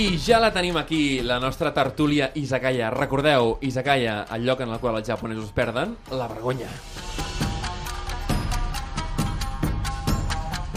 I ja la tenim aquí, la nostra tertúlia Izakaya. Recordeu, Izakaya, el lloc en el qual els japonesos perden la vergonya.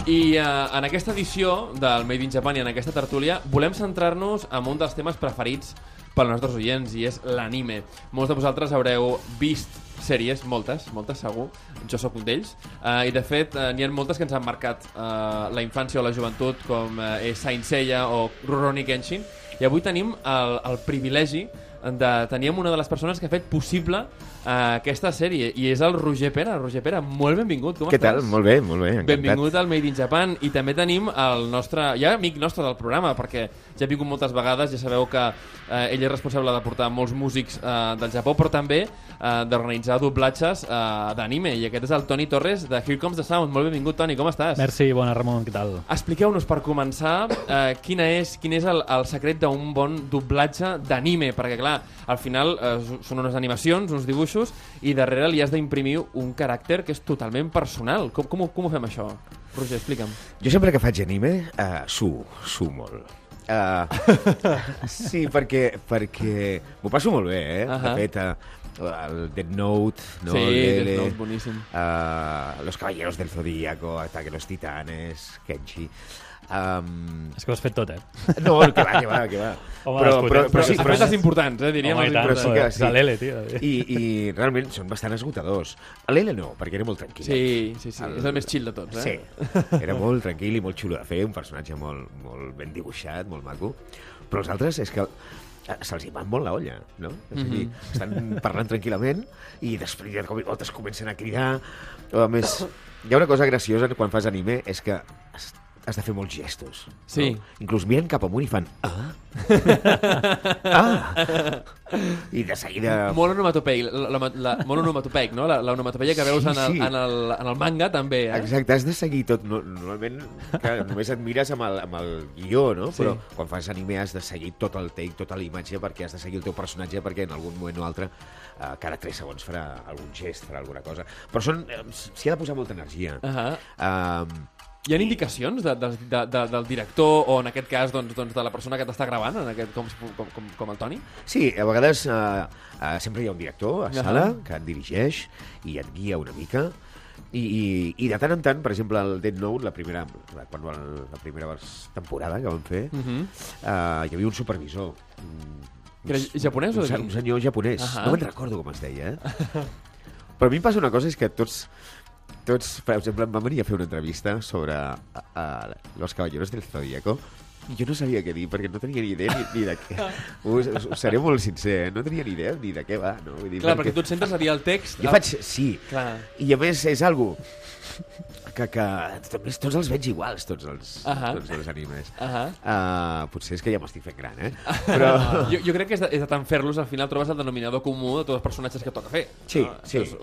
I eh, en aquesta edició del Made in Japan i en aquesta tertúlia volem centrar-nos en un dels temes preferits pels nostres oients i és l'anime. Molts de vosaltres haureu vist sèries, moltes, moltes segur, jo sóc un d'ells, uh, i de fet uh, n'hi ha moltes que ens han marcat uh, la infància o la joventut com uh, és Saint Seiya o Rurouni Kenshin, i avui tenim el, el privilegi de tenir una de les persones que ha fet possible uh, aquesta sèrie i és el Roger Pera. Roger Pera, molt benvingut, com Què estàs? tal? Molt bé, molt bé, encantat. Benvingut al Made in Japan i també tenim el nostre, ja amic nostre del programa perquè ja ha vingut moltes vegades, ja sabeu que eh, ell és responsable de portar molts músics eh, del Japó però també eh, d'organitzar doblatges eh, d'anime i aquest és el Toni Torres de Here Comes the Sound. Molt benvingut Toni, com estàs? Merci, bona Ramon, què tal? Expliqueu-nos per començar eh, quina és, quin és el, el secret d'un bon doblatge d'anime, perquè clar, al final eh, són unes animacions, uns dibuixos, i darrere li has d'imprimir un caràcter que és totalment personal. Com, com, com ho fem això? Roger, explica'm. Jo sempre que faig anime, uh, suo, suo molt. Uh, sí, perquè, perquè m'ho passo molt bé, eh? Ahà. De fet, uh, el Dead Note, no? sí, Death Note, boníssim. uh, Los Caballeros del Zodíaco, Ataque los Titanes, Kenshi... Um, És que ho has fet tot, eh? no, que va, que va, que va. Home, però, però, potents, però, sí, però, les importants, eh, diríem. Home, tant, però sí que és a l'L, tio. I, I realment són bastant esgotadors. A l'L no, perquè era molt tranquil. Sí, sí, sí. El- És el més chill de tots, eh? Sí, era molt tranquil i molt xulo de fer, un personatge molt, molt ben dibuixat, molt maco. Però els altres és que eh, se'ls hi va molt la olla, no? És a dir, estan parlant tranquil·lament i després de cop i volta es comencen a cridar. A més, hi ha una cosa graciosa quan fas anime, és que has, de fer molts gestos. Sí. No? Inclús miren cap amunt i fan ah, ah. I de seguida... Molt onomatopeic, la, la, la, molt onomatopeic, no? La, la onomatopeia que veus Sí, en, el, sí. en, el, en el manga també, eh? Exacte, has de seguir tot. No, normalment, clar, només et mires amb el, amb el guió, no? Sí. Però quan fas anime has de seguir tot el take, tota la imatge, perquè has de seguir el teu personatge, perquè en algun moment o altre, eh, cada 3 segons farà algun gest, farà alguna cosa. Però són, eh, s'hi ha de posar molta energia. Uh -huh. Um, Hi ha indicacions de, de, de, de, del director o en aquest cas doncs, doncs, de la persona que t'està gravant, en aquest, com, com, com, com el Toni? sí, a vegades uh, uh, sempre hi ha un director a sala que et dirigeix i et guia una mica i, i, i de tant en tant, per exemple, el Dead Note, la primera, la, quan, la, la primera temporada que vam fer, Uh -huh. uh, hi havia un supervisor. un- Que era japonès un, se- un senyor japonès. Ahà. No me'n recordo com es deia, eh? Però a mi em passa una cosa, és que tots, tots per exemple, em van venir a fer una entrevista sobre a, a Los Caballeros del Zodíaco i jo no sabia què dir, perquè no tenia ni idea ni, ni de què. Us, us, us seré molt sincer, eh? no tenia ni idea ni de què va. No? Vull dir, Clar, perquè tu et centres a dir el text... Jo faig... Sí, Clar. i a més és algo que, que també tots els veig iguals, tots els, Ahà. tots els animes. Ahà. Uh, potser és que ja m'estic fent gran, eh? Però... Jo, jo crec que és de, és de tant fer-los, al final trobes el denominador comú de tots els personatges que toca fer. Sí, no? sí. És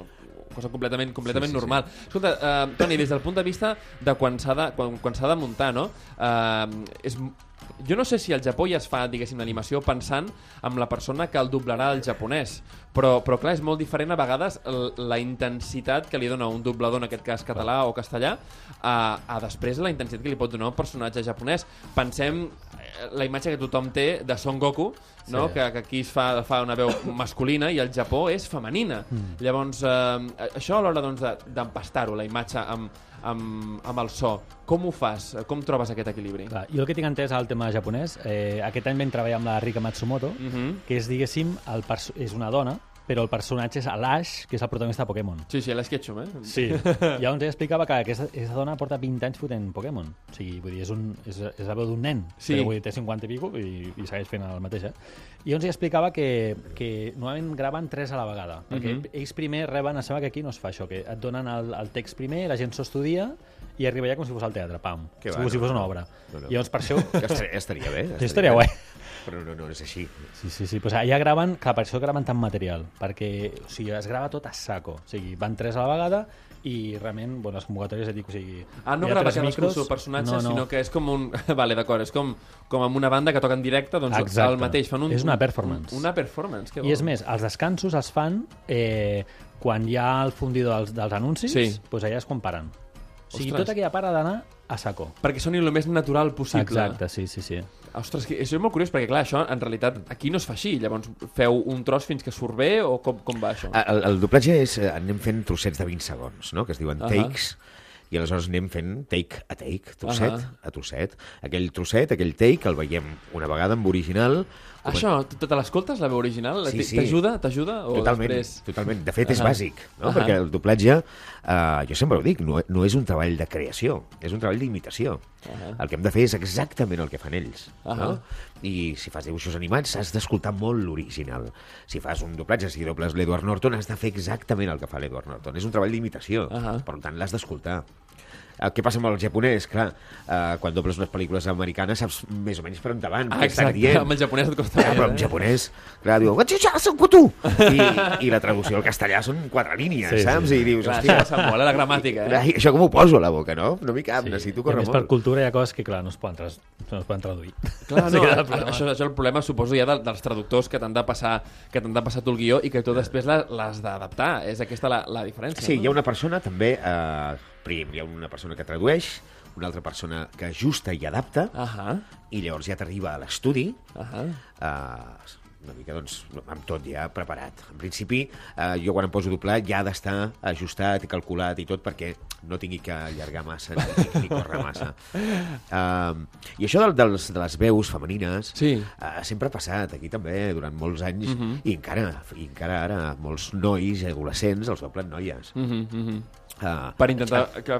cosa completament, completament Sí, sí, sí. normal. Escolta, uh, Toni, des del punt de vista de quan s'ha de, quan, quan de muntar, no? Uh, és, jo no sé si al Japó ja es fa, diguéssim, l'animació pensant en la persona que el doblarà al japonès, però, però clar, és molt diferent a vegades la intensitat que li dona un doblador, en aquest cas català o castellà, a, a després la intensitat que li pot donar un personatge japonès. Pensem eh, la imatge que tothom té de Son Goku, no? Sí. que, que aquí es fa, fa una veu masculina i al Japó és femenina. Mm. Llavors, eh, això a l'hora doncs, de- d'empastar-ho, la imatge amb, amb, amb el so, com ho fas? Com trobes aquest equilibri? Clar, jo el que tinc entès al tema japonès, eh, aquest any vam treballar amb la Rika Matsumoto, Mm -hmm. que és, diguéssim, el és una dona, però el personatge és l'Ash, que és el protagonista de Pokémon. Sí, sí, l'Sketchum, eh? Sí. Llavors ella explicava que aquesta, aquesta dona porta 20 anys fotent Pokémon. O sigui, vull dir, és, un, és, és la veu d'un nen, Sí. però vull dir, té 50 i pico i, i segueix fent el mateix, eh? I llavors ella explicava que, que normalment graven tres a la vegada, perquè Mhm. ells primer reben, em sembla que aquí no es fa això, que et donen el, el text primer, la gent s'ho estudia i arriba ja com si fos al teatre, pam. Que va, com si no, fos una obra. No, no. I llavors per això... Ja estaria, ja estaria bé. Ja Sí, estaria guai. Però no, no, no és així. Sí, sí, sí. Pues allà graven, clar, per això graven tant material, perquè o sigui, es grava tot a saco. O sigui, van tres a la vegada i realment, bueno, les convocatòries et dic, o sigui... Ah, no hi grava el micros. seu personatge, No, no. sinó que és com un... vale, d'acord, és com, com amb una banda que toca en directe, doncs Exacte. el mateix. Fan un, És una un- performance. una performance, que bo. I és més, els descansos es fan eh, quan hi ha el fundidor dels, dels anuncis, Sí. doncs allà és quan paren. O sigui, Ostres. tota aquella part ha d'anar a saco. Perquè soni el més natural possible. Exacte, sí, sí, sí. Ostres, que això és molt curiós, perquè clar, això en realitat aquí no es fa així. Llavors feu un tros fins que surt bé o com, com va això? El, el doblatge és... eh, Anem fent trossets de 20 segons, no? que es diuen Ahà. takes, i aleshores anem fent take a take, trosset Ahà. a trosset. Aquell trosset, aquell take, el veiem una vegada en original. Això, te te l'escoltes, la veu original? Sí, sí. T'ajuda? T'ajuda? O Totalment, després... totalment. De fet, és Ahà. bàsic, no? Ahà. perquè el doblatge, eh, jo sempre ho dic, no, no és un treball de creació, és un treball d'imitació. Ahà. El que hem de fer és exactament el que fan ells. Ahà. No? I si fas dibuixos animats has d'escoltar molt l'original. Si fas un doblatge, si dobles l'Edward Norton, has de fer exactament el que fa l'Edward Norton. És un treball d'imitació, Ahà. per tant l'has d'escoltar. El que passa amb el japonès, clar, eh, quan dobles unes pel·lícules americanes saps més o menys per on van, Ah, exacte, dient. amb el japonès et costa Clar, més, però en eh? japonès, clar, diu! I, I la traducció al castellà són quatre línies, Sí, sí, saps? sí. I dius, Clar, hòstia, això passa molt, eh, la gramàtica, eh? Ai, això com ho poso a la boca, no? No m'hi cap, necessito I a córrer més, per molt. cultura hi ha coses que, clar, no es poden, tras... no es poden traduir. Clar, Sí no, a- problema. això, això és el problema, suposo, ja de, dels traductors que t'han de passar que t'han de passar tu el guió i que tu després l'has d'adaptar. És aquesta la, la diferència. Sí, no? hi ha una persona també, eh, prim, hi ha una persona que tradueix, una altra persona que ajusta i adapta, Ahà, i llavors ja t'arriba a l'estudi, ahà. eh, una mica, doncs, amb tot ja preparat. En principi, eh, jo quan em poso a doblar ja ha d'estar ajustat i calculat i tot perquè no tingui que allargar massa ni, ni córrer massa. Uh, I això del, dels, de les veus femenines Sí. uh, sempre ha passat aquí també durant molts anys Mhm. i, encara, i encara ara molts nois adolescents els doblen noies. Mhm, mhm. Uh, Per intentar... Que,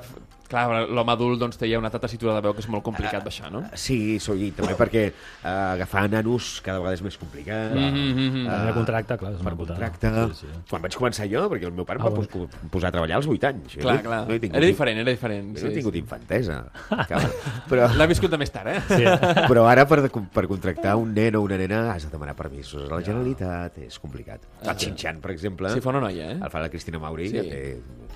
clar, l'home adult doncs, té ja una tessitura de veu que és molt complicat baixar, no? Sí, so, i també perquè uh, agafar nanos cada vegada és més complicat. Mhm, mhm. Ah, Per contracte, clar, per contracte. Sí, sí. Quan vaig començar jo, perquè el meu pare Ah, em va bueno. pos- posar a treballar als 8 anys. Clar, no, clar. No tingut, Era diferent, era diferent. Jo no he sí, tingut sí. infantesa. Però, L'ha viscut de més tard, eh? Sí. però ara per, per contractar un nen o una nena has de demanar permisos a la Generalitat, és complicat. El Xinxan, per exemple, Si fa una noia, eh? el fa la Cristina Mauri, Sí. que té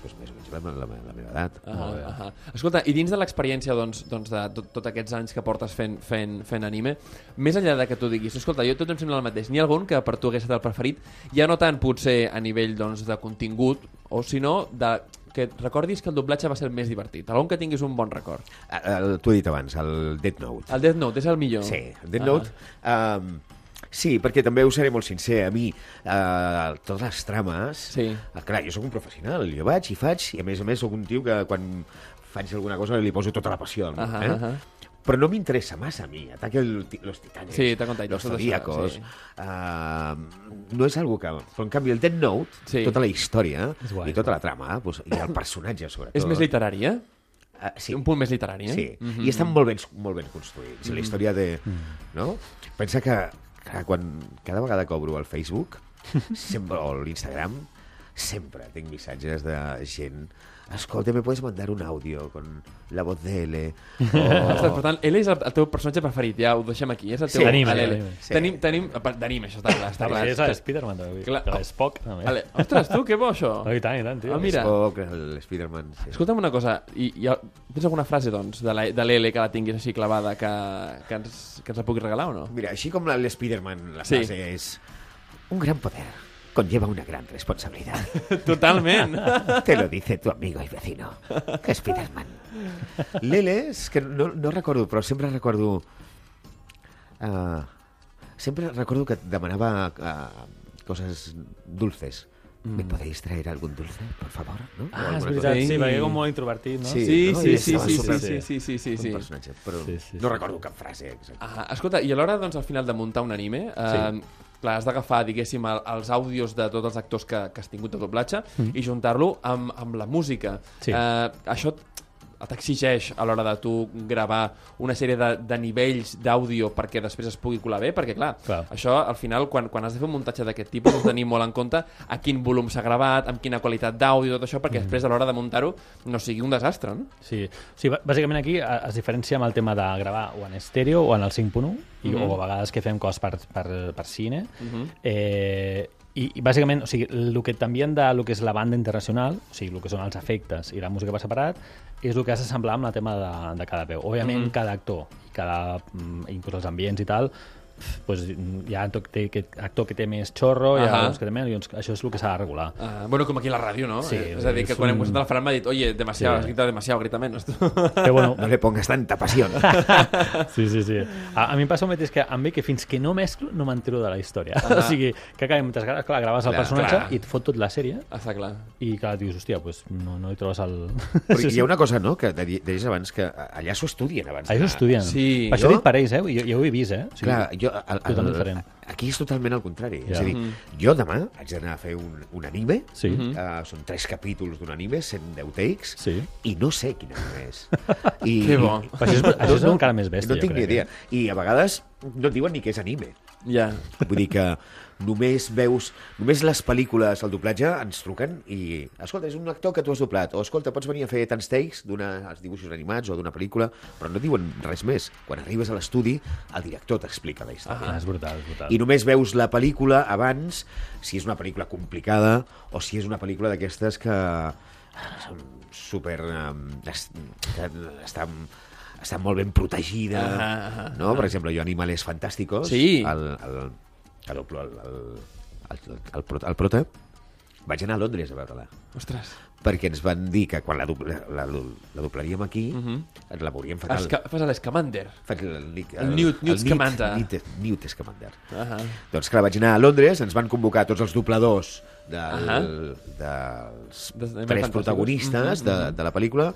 doncs, més o menys la, la, la meva edat. Ah, ah, Escolta, i dins de l'experiència doncs, doncs de tot, tot aquests anys que portes fent, fent, fent anime, més enllà de que tu diguis, escolta, jo tot em sembla el mateix, n'hi ha algun que per tu hagués estat el preferit, ja no tant potser a nivell doncs, de contingut, o sinó de que recordis que el doblatge va ser el més divertit, algun que tinguis un bon record. Ah, el- T'ho he dit abans, el Death Note. El Death Note és el millor. Sí, el Death Ah. Note... Um, sí, perquè també us seré molt sincer. A mi, uh, totes les trames... Sí. Uh, clar, jo sóc un professional. Jo vaig i faig, i a més a més sóc un tio que quan faig alguna cosa li poso tota la passió del món. Ahà, eh? ahà. Però no m'interessa massa a mi. Ataque el, los titanes, Sí, los zodíacos... sí. Uh, no és algo que... Però en canvi el Death Note, Sí. tota la història guai, i tota la trama, doncs, i el personatge, sobretot... És més literari, eh? Uh, sí. Un punt més literari, eh? Sí, Mhm. mm -hmm. i estan molt ben, molt ben construïts. Mm -hmm. La història de... No? Pensa que, que quan cada vegada que obro el Facebook sempre, o l'Instagram sempre tinc missatges de gent escolta, me puedes mandar un audio con la voz de L Ostres, o... per tant, ell és el, el teu personatge preferit, ja ho deixem aquí, és el teu... Sí, l'L. d'anime. Sí. Tenim, tenim... D'anime, això està clar, està clar. És l'Spiderman. Clar. Spock, també. Vale. Ostres, tu, que bo, això. Oh, I tant, i tant, tio. Ah, mira. Spock, el Spider-Man... Sí. Escolta'm una cosa, i, i tens alguna frase, doncs, de la- de l'L que la tinguis així clavada que, que, ens, que ens la puguis regalar o no? Mira, així com la- l'Spider-Man, la Sí. frase és... Un gran poder conlleva una gran responsabilidad. Totalment. Te lo dice tu amigo y vecino, Spiderman. L'L és que no, no recordo, però sempre recordo... Uh, sempre recordo que demanava uh, coses dulces. ¿Me podéis traer algún dulce, por favor? ¿no? Ah, és alguna veritat, Sí. sí, perquè com molt introvertit, no? Sí. Sí, no? sí, sí, sí, sí, sí, sí, sí, Un sí. personatge, però Sí, sí, no sí. recordo cap frase exacta. Ah, escolta, i a l'hora, doncs, al final de muntar un anime, eh, clar, has d'agafar, diguéssim, el, els àudios de tots els actors que, que has tingut de doblatge i juntar-lo amb, amb la música. Sí. Eh, això t'exigeix a l'hora de tu gravar una sèrie de, de nivells d'àudio perquè després es pugui colar bé, perquè clar, Clar. això al final quan, quan has de fer un muntatge d'aquest tipus has de tenir molt en compte a quin volum s'ha gravat, amb quina qualitat d'àudio, tot això, perquè després a l'hora de muntar-ho no sigui un desastre, no? Sí, sí bà- bàsicament aquí es diferencia amb el tema de gravar o en estèreo o en el 5.1 i, Mhm. o a vegades que fem coses per, per, per cine Mhm. eh, i, i bàsicament o sigui, el que t'envien de lo que és la banda internacional o sigui, el que són els efectes i la música per separat és el que has d'assemblar amb el tema de, de cada veu òbviament Mhm. cada actor i cada, mm, inclús els ambients i tal pues, hi ha actor que té, que, actor que té més xorro, hi ha Ahà. uns que té menys, uns, això és el que s'ha de regular. Uh, bueno, com aquí a la ràdio, no? Sí, Eh, és a dir, que quan hem un- presentat el Fran m'ha dit oye, demasiado, Sí. has gritado demasiado, grita menos. Però bueno, No le pongas tanta pasión. Sí, sí, sí. A, a mi em passa el mateix que amb mi, que fins que no mesclo no m'entero de la història. Ah. o sigui, que acabem, vegades, clar, graves el Clar, personatge clar. i et fot tot la sèrie Està clar. i clar, dius, hòstia, pues, no, no hi trobes el... Perquè hi ha una cosa, no?, que de- deies abans, que allà s'ho estudien abans. Allà ho estudien. Sí. Per això Jo- dic per ells, eh? Jo, jo ho he vist, eh? O sigui, Clar, jo, el, totalment el, diferent. aquí és totalment al contrari. Ja. És a dir, jo demà haig d'anar a fer un, un anime, Sí. uh, són tres capítols d'un anime, 110 takes, Sí. i no sé quin anime és. I, Que bo. Però això és, això és encara més bèstia, No tinc jo ni idea. eh? I a vegades no et diuen ni que és anime. Ja. Vull dir que només veus... Només les pel·lícules, el doblatge, ens truquen i... Escolta, és un actor que tu has doblat. O, escolta, pots venir a fer tants takes d'uns dibuixos animats o d'una pel·lícula, però no diuen res més. Quan arribes a l'estudi, el director t'explica la història. Ah, és brutal, és brutal. I només veus la pel·lícula abans, si és una pel·lícula complicada o si és una pel·lícula d'aquestes que són super... Um, que estan, estan molt ben protegida, Ahà, ahà, no? Per exemple, jo Animales Fantásticos, Sí. el, el, el, el, el, el, el, prota, el prota, vaig anar a Londres a veure-la Ostres. perquè ens van dir que quan la, dobla, la, la doblaríem aquí Mhm. ens la veuríem fatal. Esca fas l'Escamander. Faig el, el, El Newt- Newt Scamander. Newt, Newt Scamander. Ahà. Doncs clar, vaig anar a Londres, ens van convocar tots els dobladors del, Ahà. dels Des- de tres protagonistes Mhm, de, de la pel·lícula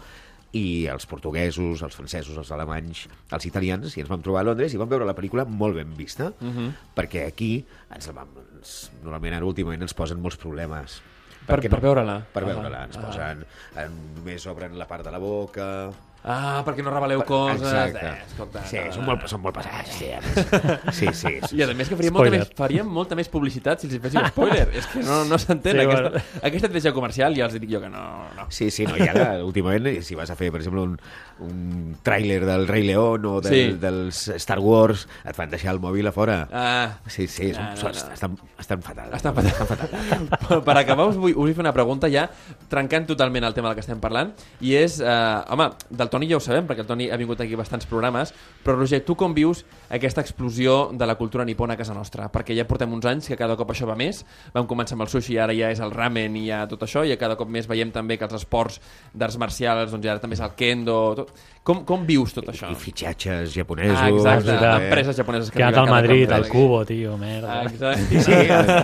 i els portuguesos, els francesos, els alemanys, els italians, i ens vam trobar a Londres i vam veure la pel·lícula molt ben vista, Mhm. perquè aquí ens, vam, ens, normalment ara últimament ens posen molts problemes. Per- Perquè per veure-la. Per veure-la. Ens posen... En, només obren la part de la boca... Ah, perquè no reveleu coses. Exacte. Eh, escolta, sí, no, són no, molt, no. són molt pesats. Sí, sí, sí. sí. I a més que faríem molta, més, faríem molta més publicitat si els hi féssim spoiler. és que no, no s'entén. Sí, Sí, bueno. aquesta, aquesta estratègia comercial ja els dic jo que no. no. Sí, sí, no, i ara, últimament, si vas a fer, per exemple, un, un tràiler del Rei León o del, Sí. dels Star Wars, et fan deixar el mòbil a fora. Ah, Sí, sí, són, No, no, són, no. Estan, estan fatal. Estan fatal. Estan fatal. per acabar us vull, us vull fer una pregunta ja trencant totalment el tema del que estem parlant i és, eh, home, del Toni ja ho sabem perquè el Toni ha vingut aquí bastants programes però Roger, tu com vius aquesta explosió de la cultura nipona a casa nostra? Perquè ja portem uns anys que cada cop això va més vam començar amb el sushi, ara ja és el ramen i ja tot això, i cada cop més veiem també que els esports d'arts marcials, doncs ja ara també és el kendo tot. Com, com vius tot això? I fitxatges japonesos. Ah, exacte, eh, empreses japoneses que Que ha anat arriben al Madrid, al. Cubo, tio, merda. Ah, exacte. Sí,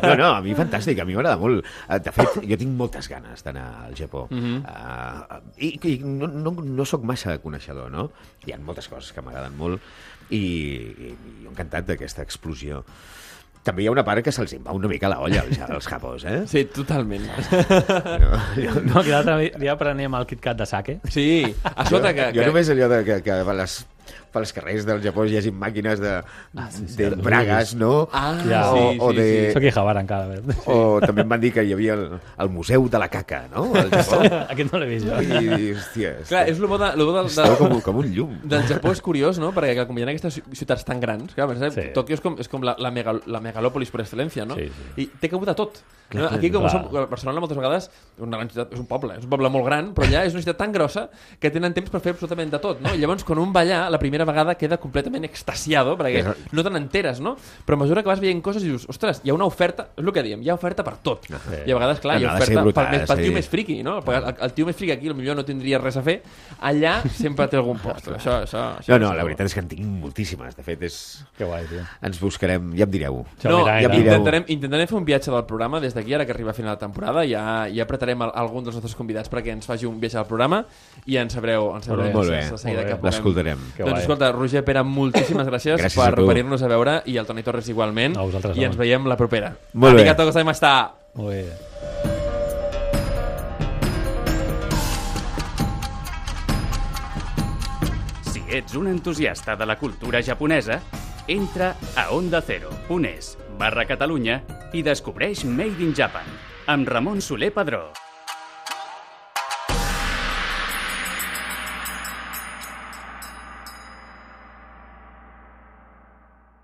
no, no, a mi fantàstic, a mi m'agrada molt. Eh, De fet, jo tinc moltes ganes d'anar al Japó. Mhm. uh, I, i no, no, no sóc massa coneixedor, no? Hi ha moltes coses que m'agraden molt i, i, i jo encantat d'aquesta explosió. També hi ha una part que se'ls va una mica la olla als, als japos, eh? Sí, totalment. No, jo, No, que l'altre dia prenem el KitKat de sake. Sí, a sota que... jo que... només allò de que, que les, pels carrers del Japó hi hagi màquines de, Ah, sí, sí, de he bragues, vist. no? Ah, Ja. sí, O- sí, o de- sí. Soc Ihabara encara. a veure. O també em van dir que hi havia el, el Museu de la Caca, no? Al Japó. Aquest no l'he vist jo. I, i hòstia, Clar, és el bo, de, lo bo del, estava de, com, com un llum. del Japó és curiós, no? Perquè clar, com hi ha aquestes ci- ciutats tan grans, clar, sí. Sí. Tòquio és com, és com la, la, megal, la megalòpolis per excel·lència, no? Sí, sí. I té cabuda tot. Clar, no? Aquí, com clar. som, a Barcelona moltes vegades, una gran ciutat, és un poble, és un poble molt gran, però allà és una ciutat tan grossa que tenen temps per fer absolutament de tot, no? I llavors, quan un va allà, la primera vegada queda completament extasiado, perquè És- no te n'enteres, no? Però a mesura que vas veient coses dius, ostres, hi ha una oferta, és el que diem, hi ha oferta per tot. Sí. I a vegades, clar, hi No, ha oferta brutal, pel, més, pel sí. tio més friqui, no? Perquè el, el tio més friqui aquí potser no tindria res a fer, allà sempre té algun post. Això, això, això, No, no, la veritat és que en tinc moltíssimes. De fet, és... Que guai, tio. ens buscarem, ja em direu. No, ja era- mireu. intentarem, intentarem fer un viatge del programa des d'aquí, ara que arriba a final de temporada. Ja, ja apretarem el, algun dels nostres convidats perquè ens faci un viatge al programa i ens sabreu, ens sabreu Molt bé, de seguida molt bé. que puguem. L'escoltarem. Que Doncs. Escolta, Roger Pere, moltíssimes gràcies, Gràcies per venir-nos a veure i el Toni Torres igualment. A vosaltres, I ens home. veiem la propera. Molt bé. Arigato gozaimashita. Molt bé. Si ets un entusiasta de la cultura japonesa, entra a ondacero.es barra Catalunya i descobreix Made in Japan amb Ramon Soler Padró.